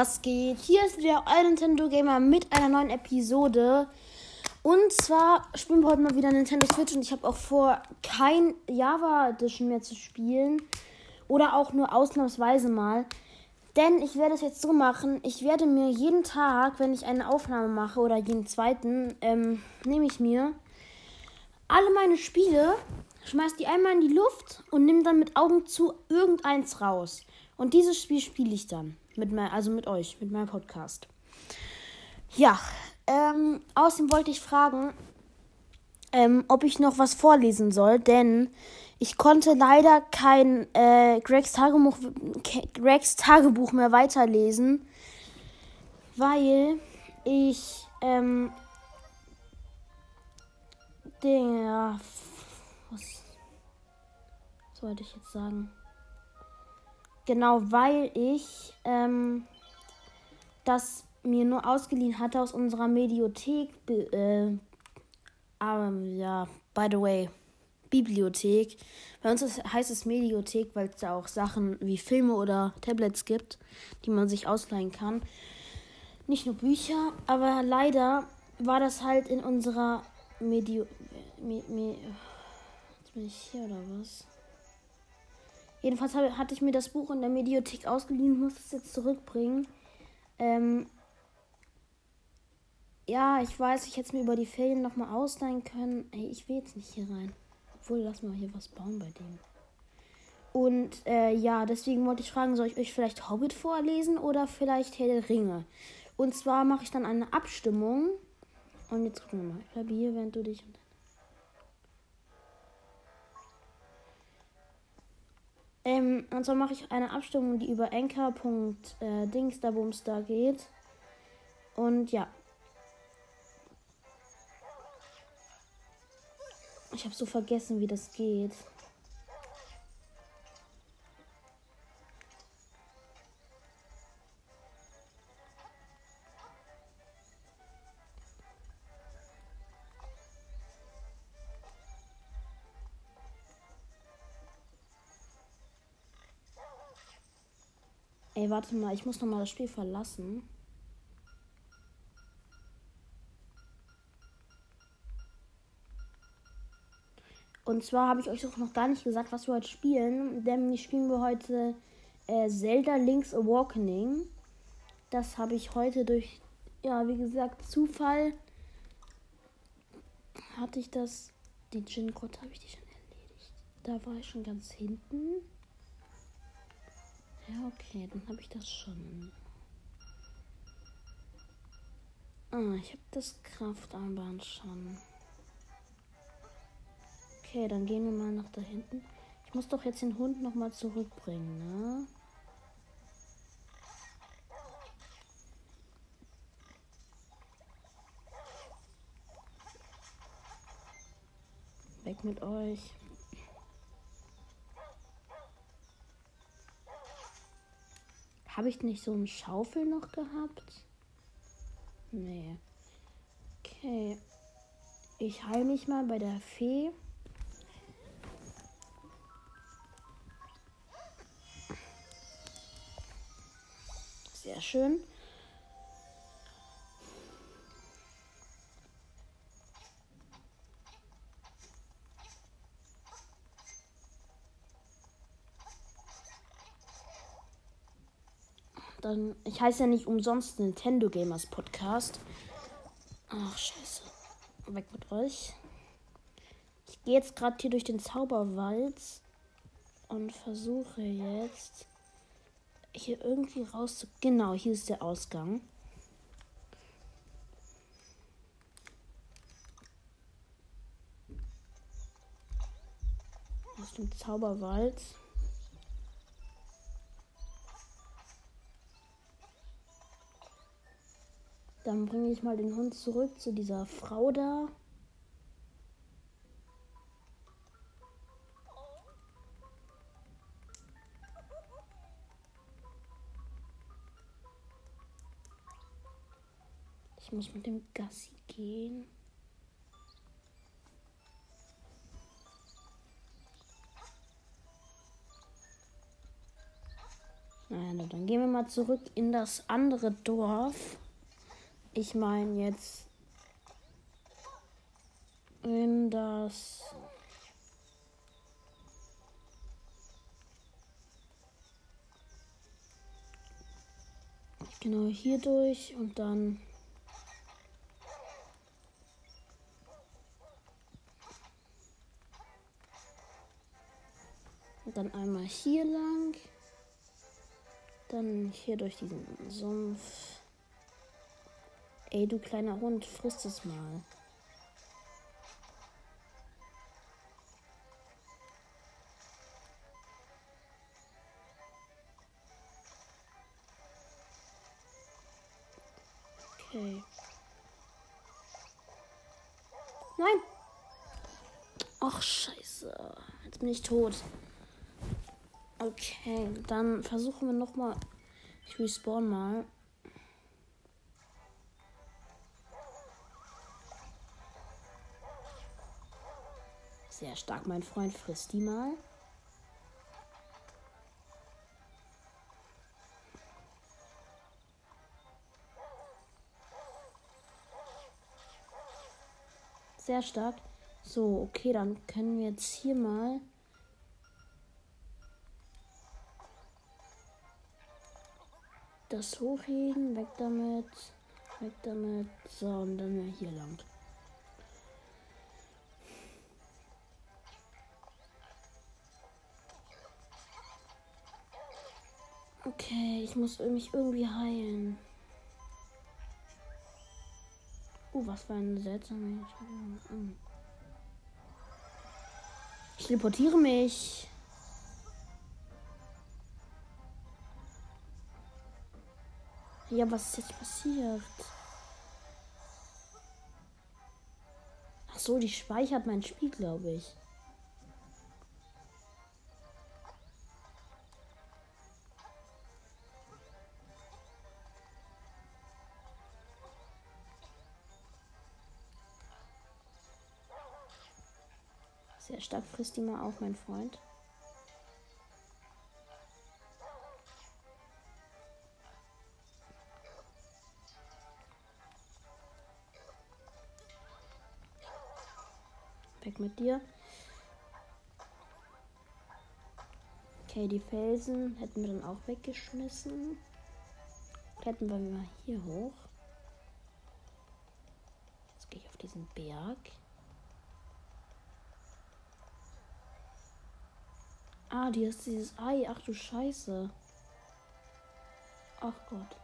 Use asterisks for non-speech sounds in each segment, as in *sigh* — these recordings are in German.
Was geht? Hier ist wieder euer Nintendo Gamer mit einer neuen Episode. Und zwar spielen wir heute mal wieder Nintendo Switch und ich habe auch vor, kein Java Edition mehr zu spielen. Oder auch nur ausnahmsweise mal. Denn ich werde es jetzt so machen, ich werde mir jeden Tag, wenn ich eine Aufnahme mache oder jeden zweiten, ähm, nehme ich mir alle meine Spiele, schmeiß die einmal in die Luft und nehme dann mit Augen zu irgendeins raus. Und dieses Spiel spiele ich dann. Mit mein, also mit euch, mit meinem Podcast. Ja, ähm, außerdem wollte ich fragen, ähm, ob ich noch was vorlesen soll, denn ich konnte leider kein äh, Gregs, Tagebuch, Gregs Tagebuch mehr weiterlesen, weil ich ähm, der was, was wollte ich jetzt sagen? Genau, weil ich ähm, das mir nur ausgeliehen hatte aus unserer Mediothek. Äh, ähm, ja, by the way, Bibliothek. Bei uns ist, heißt es Mediothek, weil es da auch Sachen wie Filme oder Tablets gibt, die man sich ausleihen kann. Nicht nur Bücher, aber leider war das halt in unserer Medio. Me, me, jetzt bin ich hier oder was? Jedenfalls hatte ich mir das Buch in der Mediothek ausgeliehen, muss es jetzt zurückbringen. Ähm, ja, ich weiß, ich hätte es mir über die Ferien nochmal ausleihen können. Ey, ich will jetzt nicht hier rein. Obwohl, lass mal hier was bauen bei dem. Und äh, ja, deswegen wollte ich fragen, soll ich euch vielleicht Hobbit vorlesen oder vielleicht Herr der Ringe? Und zwar mache ich dann eine Abstimmung. Und jetzt gucken wir mal. Ich bleibe hier, während du dich Ähm, und zwar mache ich eine Abstimmung, die über Anchor.dings da geht. Und ja. Ich habe so vergessen, wie das geht. Ey, warte mal, ich muss noch mal das Spiel verlassen. Und zwar habe ich euch auch noch gar nicht gesagt, was wir heute spielen. Denn spielen wir heute äh, Zelda Link's Awakening. Das habe ich heute durch, ja, wie gesagt, Zufall. Hatte ich das. Die Gin Code habe ich die schon erledigt. Da war ich schon ganz hinten. Ja, okay, dann habe ich das schon. Ah, ich habe das Kraftarmband schon. Okay, dann gehen wir mal nach da hinten. Ich muss doch jetzt den Hund noch mal zurückbringen, ne? Weg mit euch. Habe ich nicht so einen Schaufel noch gehabt? Nee. Okay. Ich heile mich mal bei der Fee. Sehr schön. Dann, ich heiße ja nicht umsonst Nintendo Gamers Podcast. Ach, scheiße. Weg mit euch. Ich gehe jetzt gerade hier durch den Zauberwald und versuche jetzt hier irgendwie rauszu... Genau, hier ist der Ausgang. Aus dem Zauberwald. Dann bringe ich mal den Hund zurück zu dieser Frau da. Ich muss mit dem Gassi gehen. Naja, dann gehen wir mal zurück in das andere Dorf. Ich meine jetzt in das genau hier durch und dann und dann einmal hier lang dann hier durch diesen Sumpf. Ey, du kleiner Hund, frisst es mal. Okay. Nein! Ach, scheiße. Jetzt bin ich tot. Okay, dann versuchen wir nochmal. Ich respawn mal. Sehr stark, mein Freund. Frisst die mal. Sehr stark. So, okay, dann können wir jetzt hier mal das hochheben, weg damit, weg damit. So, und dann hier lang. Okay, ich muss mich irgendwie heilen. Oh, was für eine seltsame. Ich teleportiere mich. Ja, was ist jetzt passiert? Ach so, die speichert mein Spiel, glaube ich. Sehr stark frisst die mal auf, mein Freund. Weg mit dir. Okay, die Felsen hätten wir dann auch weggeschmissen. Hätten wir mal hier hoch. Jetzt gehe ich auf diesen Berg. Ah, die ist dieses Ei. Ach du Scheiße. Ach Gott.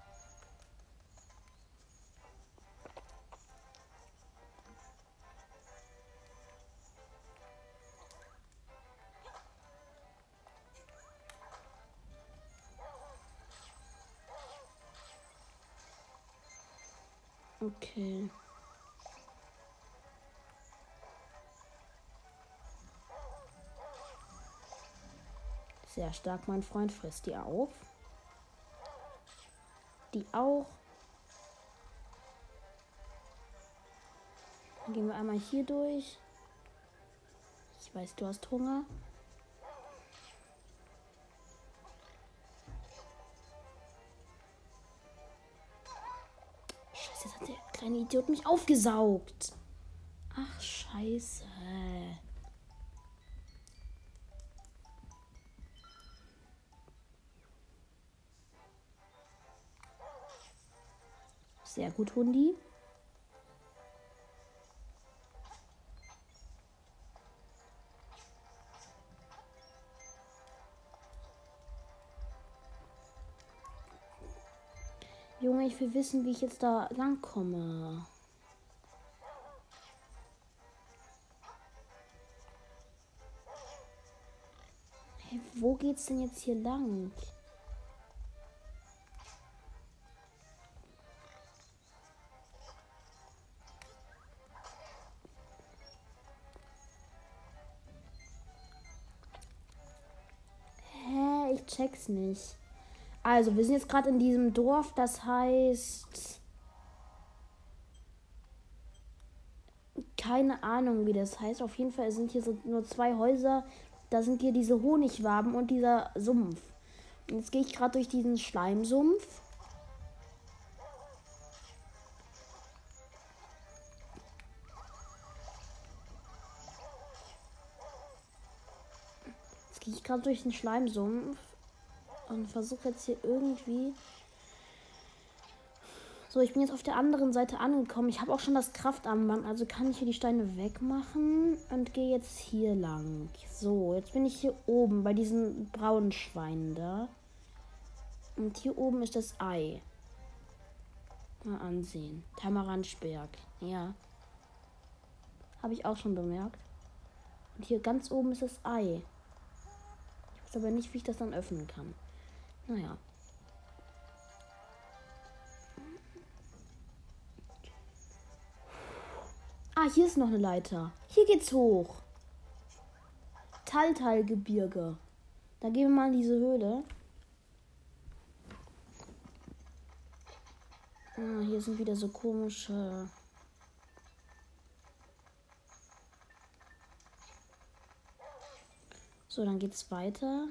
Okay. Sehr stark, mein Freund. Frisst die auf. Die auch. Dann gehen wir einmal hier durch. Ich weiß, du hast Hunger. kleine Idiot mich aufgesaugt. Ach, scheiße. Sehr gut, Hundi. Junge, ich will wissen, wie ich jetzt da lang komme. Hey, wo geht's denn jetzt hier lang? Nicht. Also, wir sind jetzt gerade in diesem Dorf, das heißt. Keine Ahnung, wie das heißt. Auf jeden Fall sind hier so nur zwei Häuser. Da sind hier diese Honigwaben und dieser Sumpf. Jetzt gehe ich gerade durch diesen Schleimsumpf. Jetzt gehe ich gerade durch den Schleimsumpf und versuche jetzt hier irgendwie so, ich bin jetzt auf der anderen Seite angekommen. Ich habe auch schon das Kraftarmband, also kann ich hier die Steine wegmachen und gehe jetzt hier lang. So, jetzt bin ich hier oben bei diesen braunen Schweinen da. Und hier oben ist das Ei. Mal ansehen. Tamaranschberg. Ja. Habe ich auch schon bemerkt. Und hier ganz oben ist das Ei. Ich weiß aber nicht, wie ich das dann öffnen kann. Naja. Ah, hier ist noch eine Leiter. Hier geht's hoch. Taltalgebirge. Da gehen wir mal in diese Höhle. Ah, hier sind wieder so komische. So, dann geht's weiter.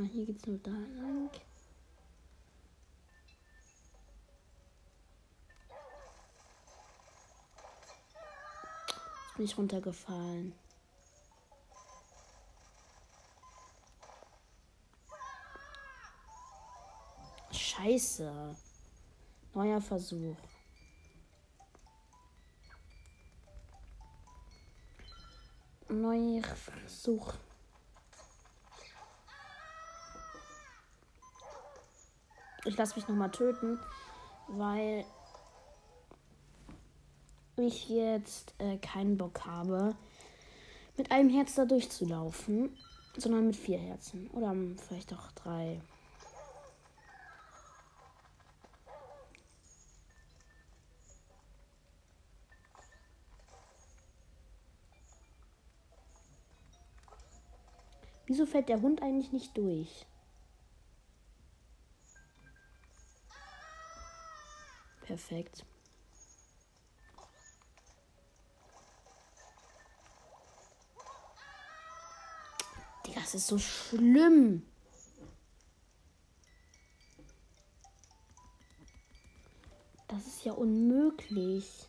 Ah, hier geht's nur da lang. bin ich runtergefallen. Scheiße. Neuer Versuch. Neuer Versuch. Ich lasse mich noch mal töten, weil ich jetzt äh, keinen Bock habe, mit einem Herz da durchzulaufen, sondern mit vier Herzen. Oder vielleicht auch drei. Wieso fällt der Hund eigentlich nicht durch? Perfekt. Das ist so schlimm. Das ist ja unmöglich.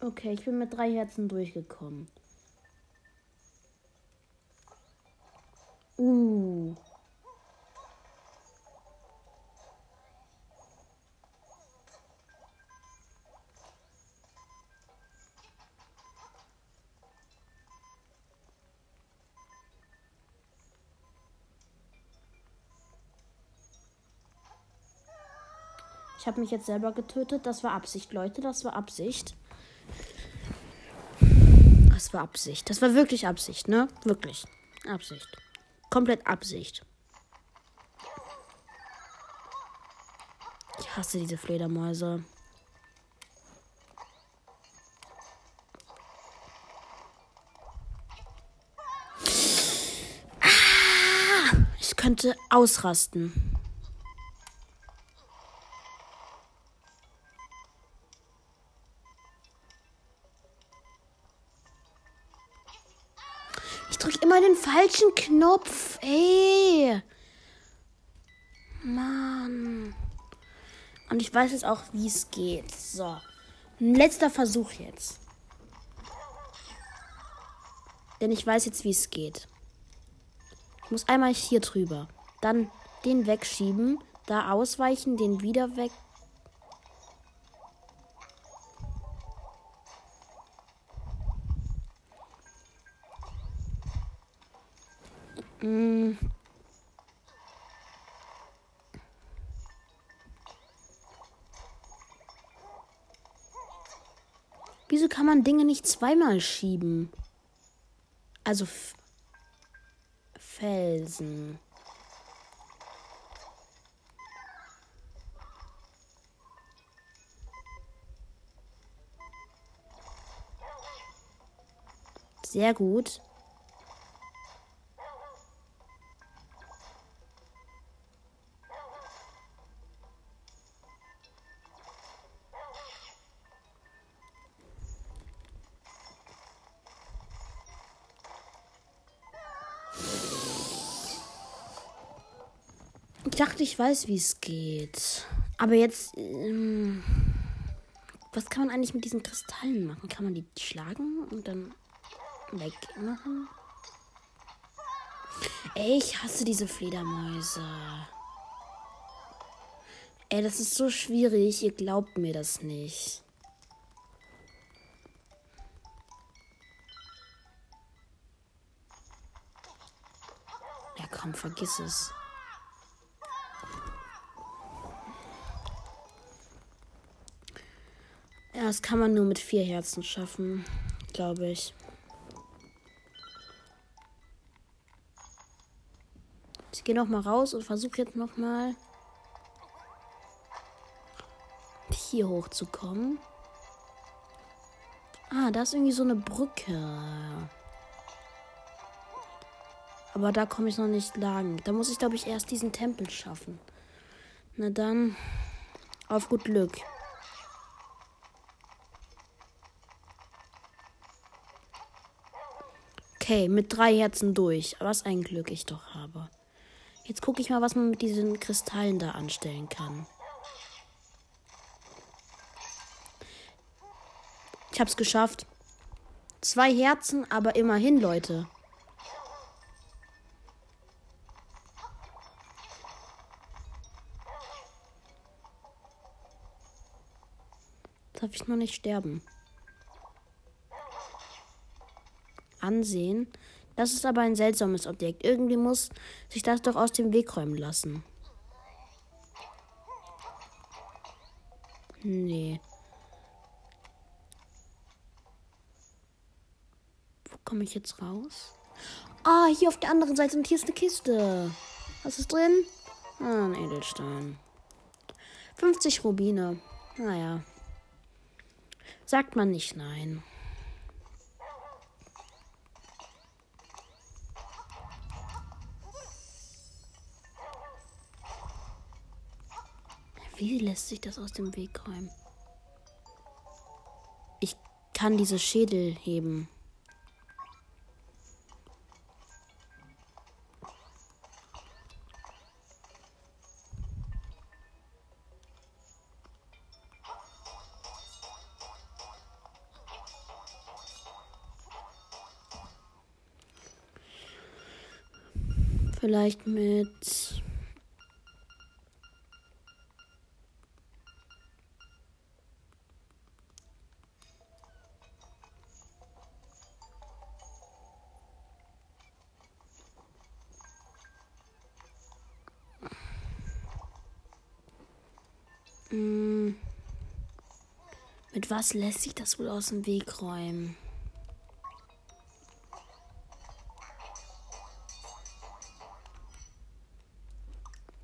Okay, ich bin mit drei Herzen durchgekommen. Uh. Ich habe mich jetzt selber getötet. Das war Absicht, Leute. Das war Absicht. Das war Absicht. Das war wirklich Absicht, ne? Wirklich. Absicht. Komplett Absicht. Ich hasse diese Fledermäuse. Ah, ich könnte ausrasten. Falschen Knopf. Ey. Mann. Und ich weiß jetzt auch, wie es geht. So. Ein letzter Versuch jetzt. Denn ich weiß jetzt, wie es geht. Ich muss einmal hier drüber. Dann den wegschieben. Da ausweichen, den wieder weg. Hm. Wieso kann man Dinge nicht zweimal schieben? Also F Felsen. Sehr gut. Ich dachte, ich weiß, wie es geht. Aber jetzt. Ähm, was kann man eigentlich mit diesen Kristallen machen? Kann man die schlagen und dann wegmachen? Ey, ich hasse diese Fledermäuse. Ey, das ist so schwierig. Ihr glaubt mir das nicht. Ja, komm, vergiss es. Ja, das kann man nur mit vier Herzen schaffen, glaube ich. Ich gehe noch mal raus und versuche jetzt noch mal hier hochzukommen. Ah, da ist irgendwie so eine Brücke. Aber da komme ich noch nicht lang. Da muss ich, glaube ich, erst diesen Tempel schaffen. Na dann, auf gut Glück. Okay, mit drei Herzen durch. Was ein Glück ich doch habe. Jetzt gucke ich mal, was man mit diesen Kristallen da anstellen kann. Ich hab's geschafft. Zwei Herzen, aber immerhin, Leute. Darf ich noch nicht sterben? Ansehen. Das ist aber ein seltsames Objekt. Irgendwie muss sich das doch aus dem Weg räumen lassen. Nee. Wo komme ich jetzt raus? Ah, hier auf der anderen Seite und hier ist eine Kiste. Was ist drin? Ah, ein Edelstein. 50 Rubine. Naja. Sagt man nicht nein. Wie lässt sich das aus dem Weg räumen? Ich kann diese Schädel heben. Vielleicht mit Mit was lässt sich das wohl aus dem Weg räumen?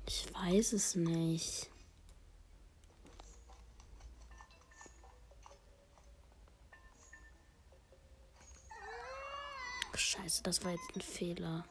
Ich weiß es nicht. Scheiße, das war jetzt ein Fehler.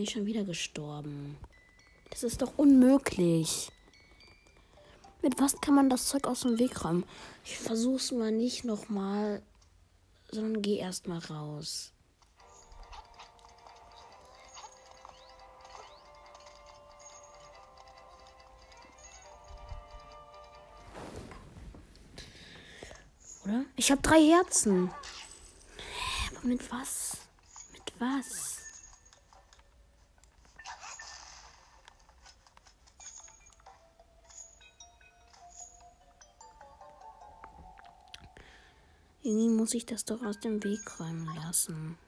Ich schon wieder gestorben. Das ist doch unmöglich. Mit was kann man das Zeug aus dem Weg räumen? Ich versuch's mal nicht nochmal, sondern geh erst mal raus. Oder? Ich habe drei Herzen. Aber mit was? Mit was? Irgendwie muss ich das doch aus dem Weg räumen lassen.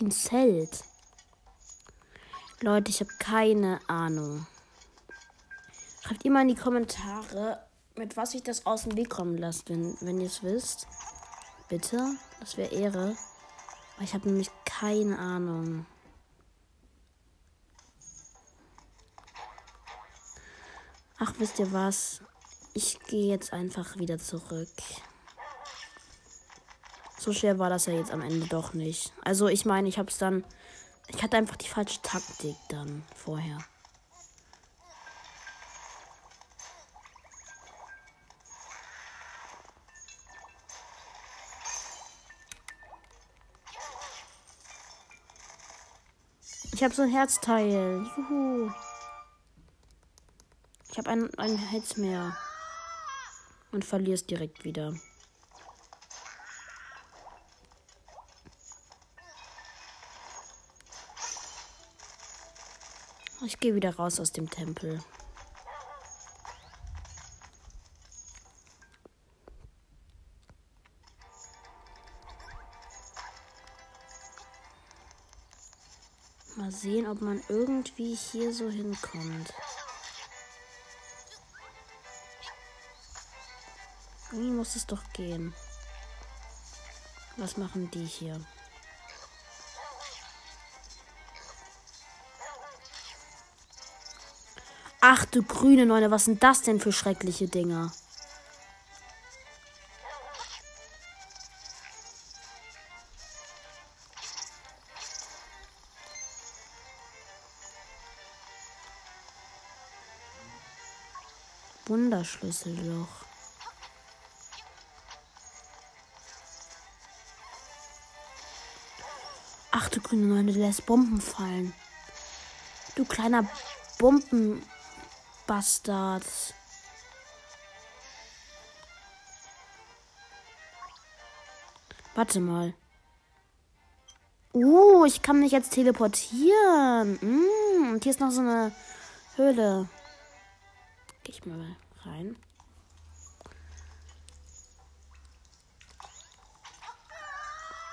Wie ein Zelt. Leute, ich habe keine Ahnung. Schreibt mal in die Kommentare, mit was ich das aus dem Weg kommen lasse, wenn, wenn ihr es wisst. Bitte. Das wäre Ehre. Ich habe nämlich keine Ahnung. Ach, wisst ihr was? Ich gehe jetzt einfach wieder zurück. So schwer war das ja jetzt am Ende doch nicht. Also ich meine, ich habe es dann... Ich hatte einfach die falsche Taktik dann vorher. Ich habe so ein Herzteil. Juhu. Ich habe ein, ein Herz mehr. Und verliere es direkt wieder. Ich gehe wieder raus aus dem Tempel. Mal sehen, ob man irgendwie hier so hinkommt. Irgendwie muss es doch gehen. Was machen die hier? Ach du grüne Neune, was sind das denn für schreckliche Dinger? Wunderschlüsselloch. Ach du grüne Neune, du lässt Bomben fallen. Du kleiner Bombenbastard. Warte mal. Uh, ich kann mich jetzt teleportieren. Mm, und hier ist noch so eine Höhle. Gehe ich mal rein.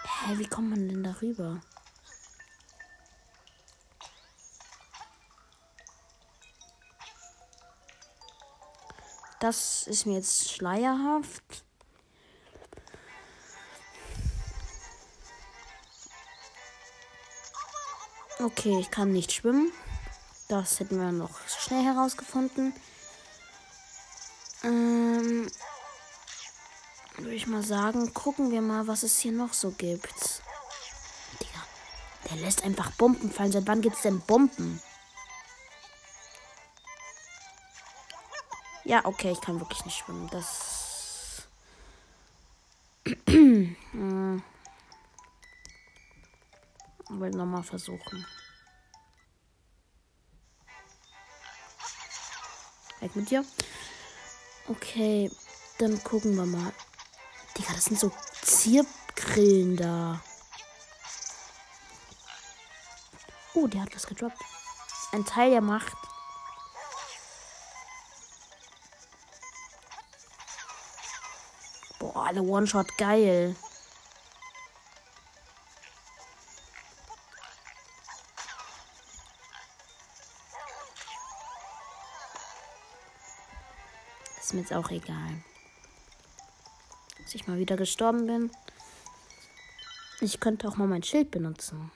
Hä, wie kommt man denn darüber? Das ist mir jetzt schleierhaft. Okay, ich kann nicht schwimmen. Das hätten wir noch schnell herausgefunden. Ähm, würde ich mal sagen, gucken wir mal, was es hier noch so gibt. Digga, der lässt einfach Bomben fallen. Seit wann gibt es denn Bomben? Ja, okay, ich kann wirklich nicht schwimmen. Das. *clears throat* hm. Will nochmal versuchen. Weg mit dir. Okay, dann gucken wir mal. Digga, das sind so Ziergrillen da. Oh, der hat was gedroppt. Ein Teil der Macht. Alle One-Shot geil. Ist mir jetzt auch egal. Dass ich mal wieder gestorben bin. Ich könnte auch mal mein Schild benutzen.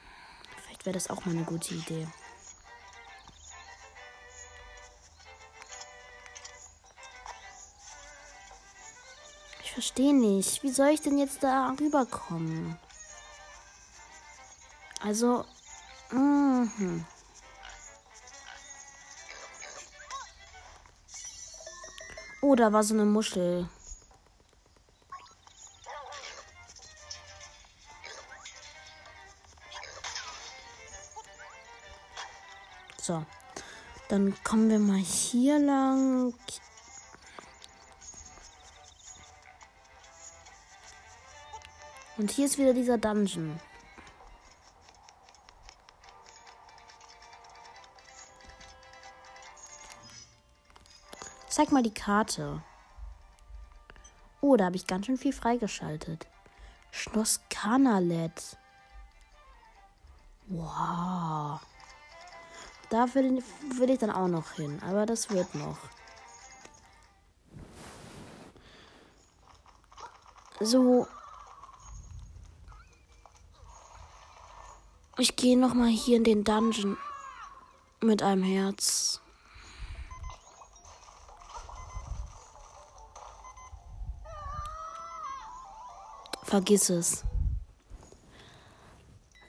Vielleicht wäre das auch mal eine gute Idee. Verstehe nicht. Wie soll ich denn jetzt da rüberkommen? Also, mh. Oh, da war so eine Muschel. So. Dann kommen wir mal hier lang. Und hier ist wieder dieser Dungeon. Zeig mal die Karte. Oh, da habe ich ganz schön viel freigeschaltet. Schloss Kanalet. Wow. Da will, will ich dann auch noch hin. Aber das wird noch. So. Ich gehe noch mal hier in den Dungeon mit einem Herz. Vergiss es.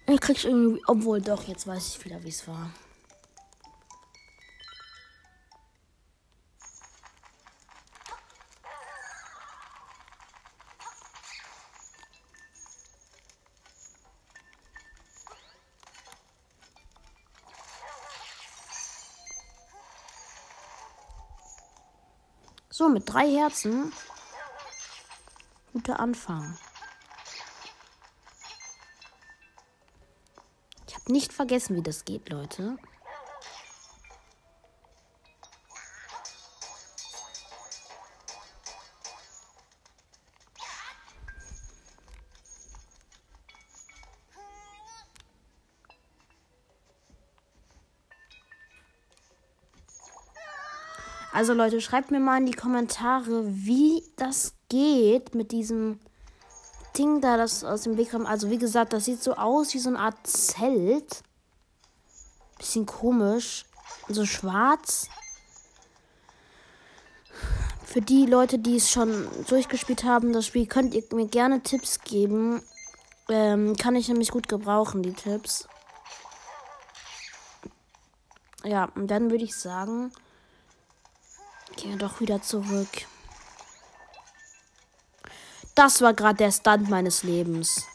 Ich krieg's irgendwie, obwohl doch, jetzt weiß ich wieder, wie es war. So, mit drei Herzen. Guter Anfang. Ich habe nicht vergessen, wie das geht, Leute. Also Leute, schreibt mir mal in die Kommentare, wie das geht mit diesem Ding da, das aus dem Weg kommt. Also wie gesagt, das sieht so aus wie so eine Art Zelt. Bisschen komisch. So schwarz. Für die Leute, die es schon durchgespielt haben, das Spiel, könnt ihr mir gerne Tipps geben. Ähm, kann ich nämlich gut gebrauchen, die Tipps. Ja, und dann würde ich sagen, Gehen wir doch wieder zurück. Das war gerade der Stunt meines Lebens.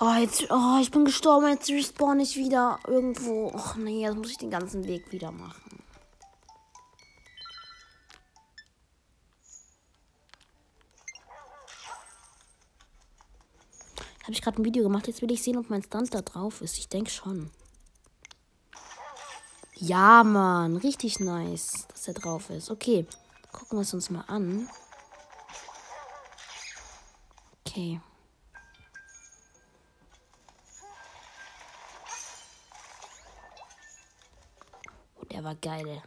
Oh, jetzt, oh, ich bin gestorben. Jetzt respawn ich wieder irgendwo. Och nee, jetzt muss ich den ganzen Weg wieder machen. Habe ich gerade ein Video gemacht. Jetzt will ich sehen, ob mein Stunt da drauf ist. Ich denke schon. Ja, Mann. Richtig nice, dass er drauf ist. Okay. Gucken wir es uns mal an. Okay. Oh, der war geil.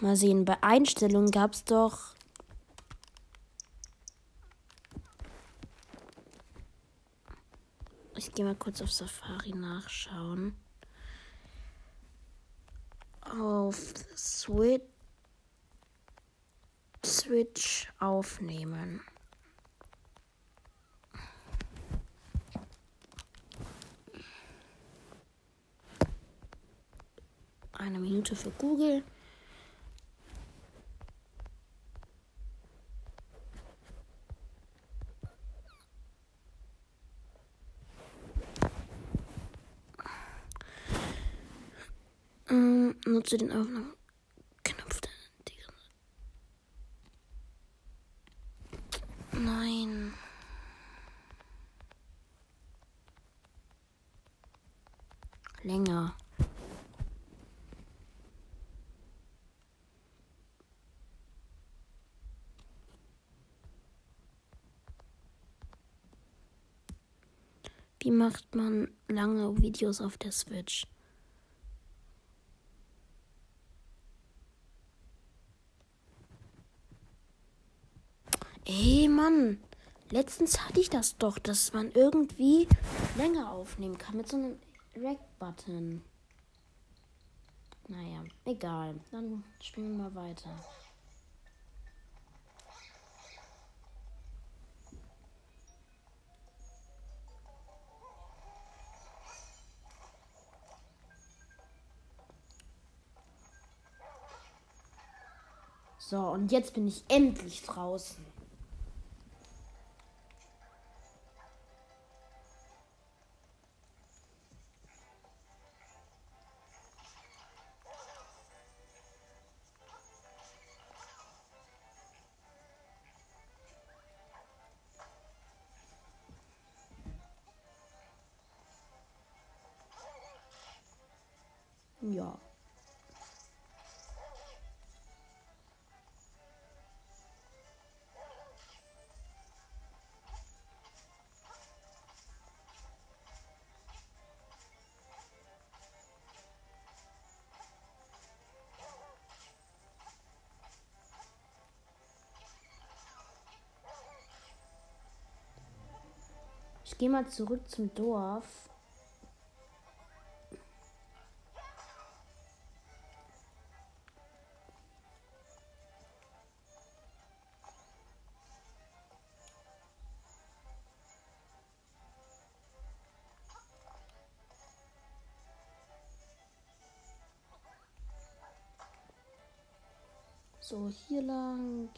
Mal sehen, bei Einstellungen gab es doch. Ich gehe mal kurz auf Safari nachschauen auf Switch, Switch aufnehmen. Eine Minute für Google. Nutze den Aufnahmeknopf. Nein. Länger. Wie macht man lange Videos auf der Switch? Mann. Letztens hatte ich das doch, dass man irgendwie länger aufnehmen kann mit so einem Rack-Button. Naja, egal. Dann spielen wir mal weiter. So, und jetzt bin ich endlich draußen. Ja. Ich gehe mal zurück zum Dorf. So, hier lang.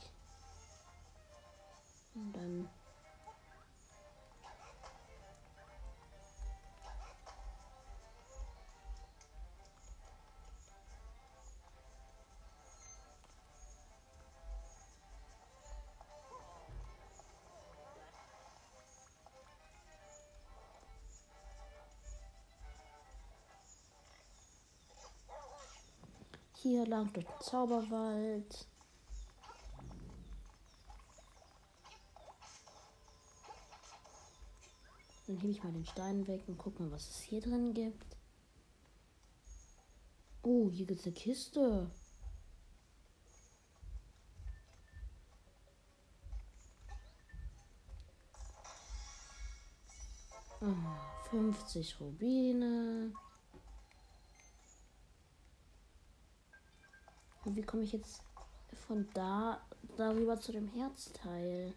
Hier lang durch den Zauberwald. Dann hebe ich mal den Stein weg und gucke mal, was es hier drin gibt. Oh, hier gibt es eine Kiste. Oh, 50 Rubine. Und wie komme ich jetzt von da darüber zu dem Herzteil?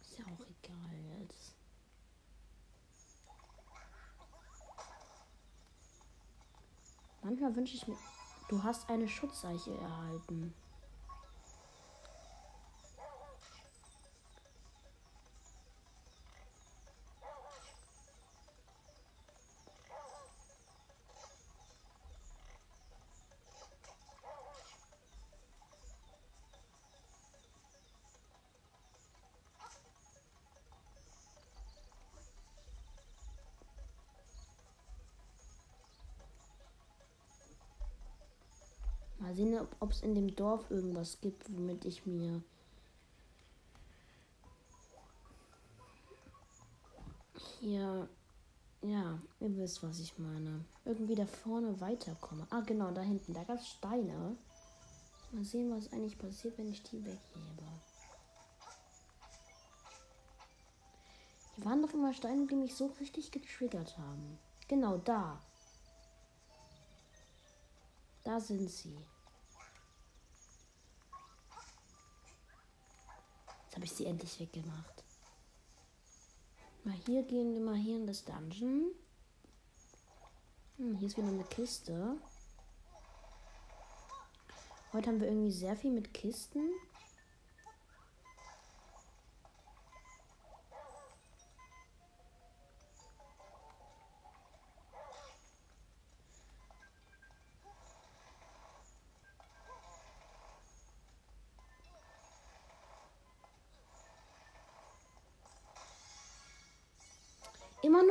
Ist ja auch egal jetzt. Manchmal wünsche ich mir, du hast eine Schutzeiche erhalten. Sehen, ob es in dem Dorf irgendwas gibt, womit ich mir hier, ja, ihr wisst, was ich meine. Irgendwie da vorne weiterkomme. Ah, genau, da hinten, da gab es Steine. Mal sehen, was eigentlich passiert, wenn ich die weghebe. Hier waren doch immer Steine, die mich so richtig getriggert haben. Genau da. Da sind sie. Habe ich sie endlich weggemacht. Mal hier gehen wir mal hier in das Dungeon. Hm, hier ist wieder eine Kiste. Heute haben wir irgendwie sehr viel mit Kisten.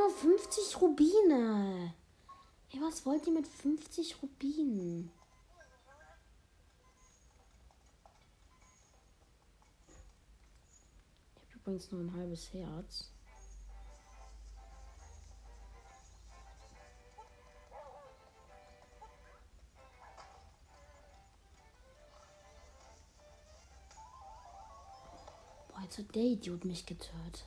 Nur 50 Rubine. Hey, was wollt ihr mit 50 Rubinen? Ich habe übrigens nur ein halbes Herz. Boah, jetzt hat der Idiot mich getötet.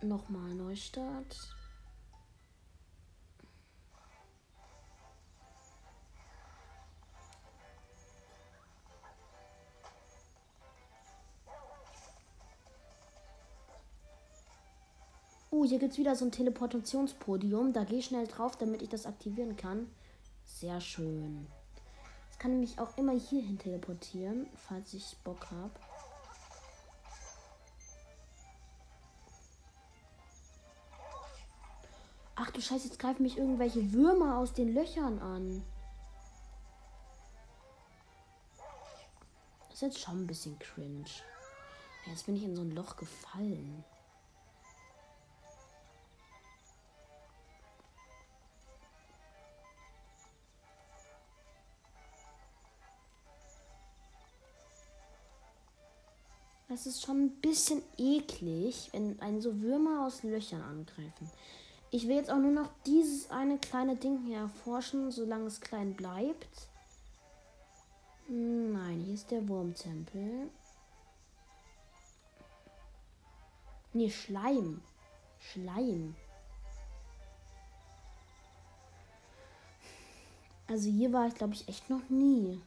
Nochmal Neustart. Oh, hier gibt es wieder so ein Teleportationspodium. Da gehe ich schnell drauf, damit ich das aktivieren kann. Sehr schön. Das kann nämlich auch immer hierhin teleportieren, falls ich Bock habe. Ach du Scheiße, jetzt greifen mich irgendwelche Würmer aus den Löchern an. Das ist jetzt schon ein bisschen cringe. Jetzt bin ich in so ein Loch gefallen. Das ist schon ein bisschen eklig, wenn einen so Würmer aus Löchern angreifen. Ich will jetzt auch nur noch dieses eine kleine Ding hier erforschen, solange es klein bleibt. Nein, hier ist der Wurmtempel. Nee, Schleim. Schleim. Also hier war ich, glaube ich, echt noch nie.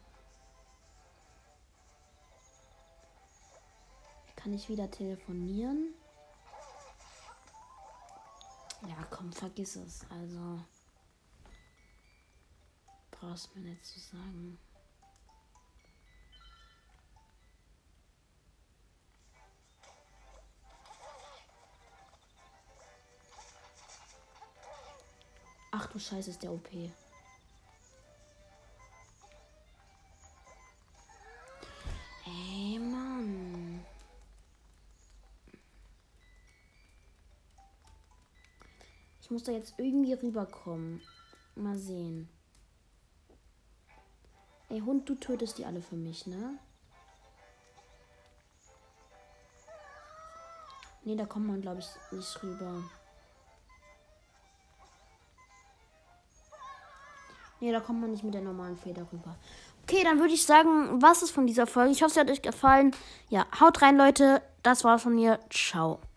Kann ich wieder telefonieren? Komm, vergiss es. Also. Brauchst mir nicht zu sagen. Ach du Scheiße, ist der OP. Muss da jetzt irgendwie rüberkommen. Mal sehen. Ey, Hund, du tötest die alle für mich, ne? Ne, da kommt man, glaube ich, nicht rüber. Ne, da kommt man nicht mit der normalen Feder rüber. Okay, dann würde ich sagen, was ist von dieser Folge? Ich hoffe, es hat euch gefallen. Ja, haut rein, Leute. Das war's von mir. Ciao.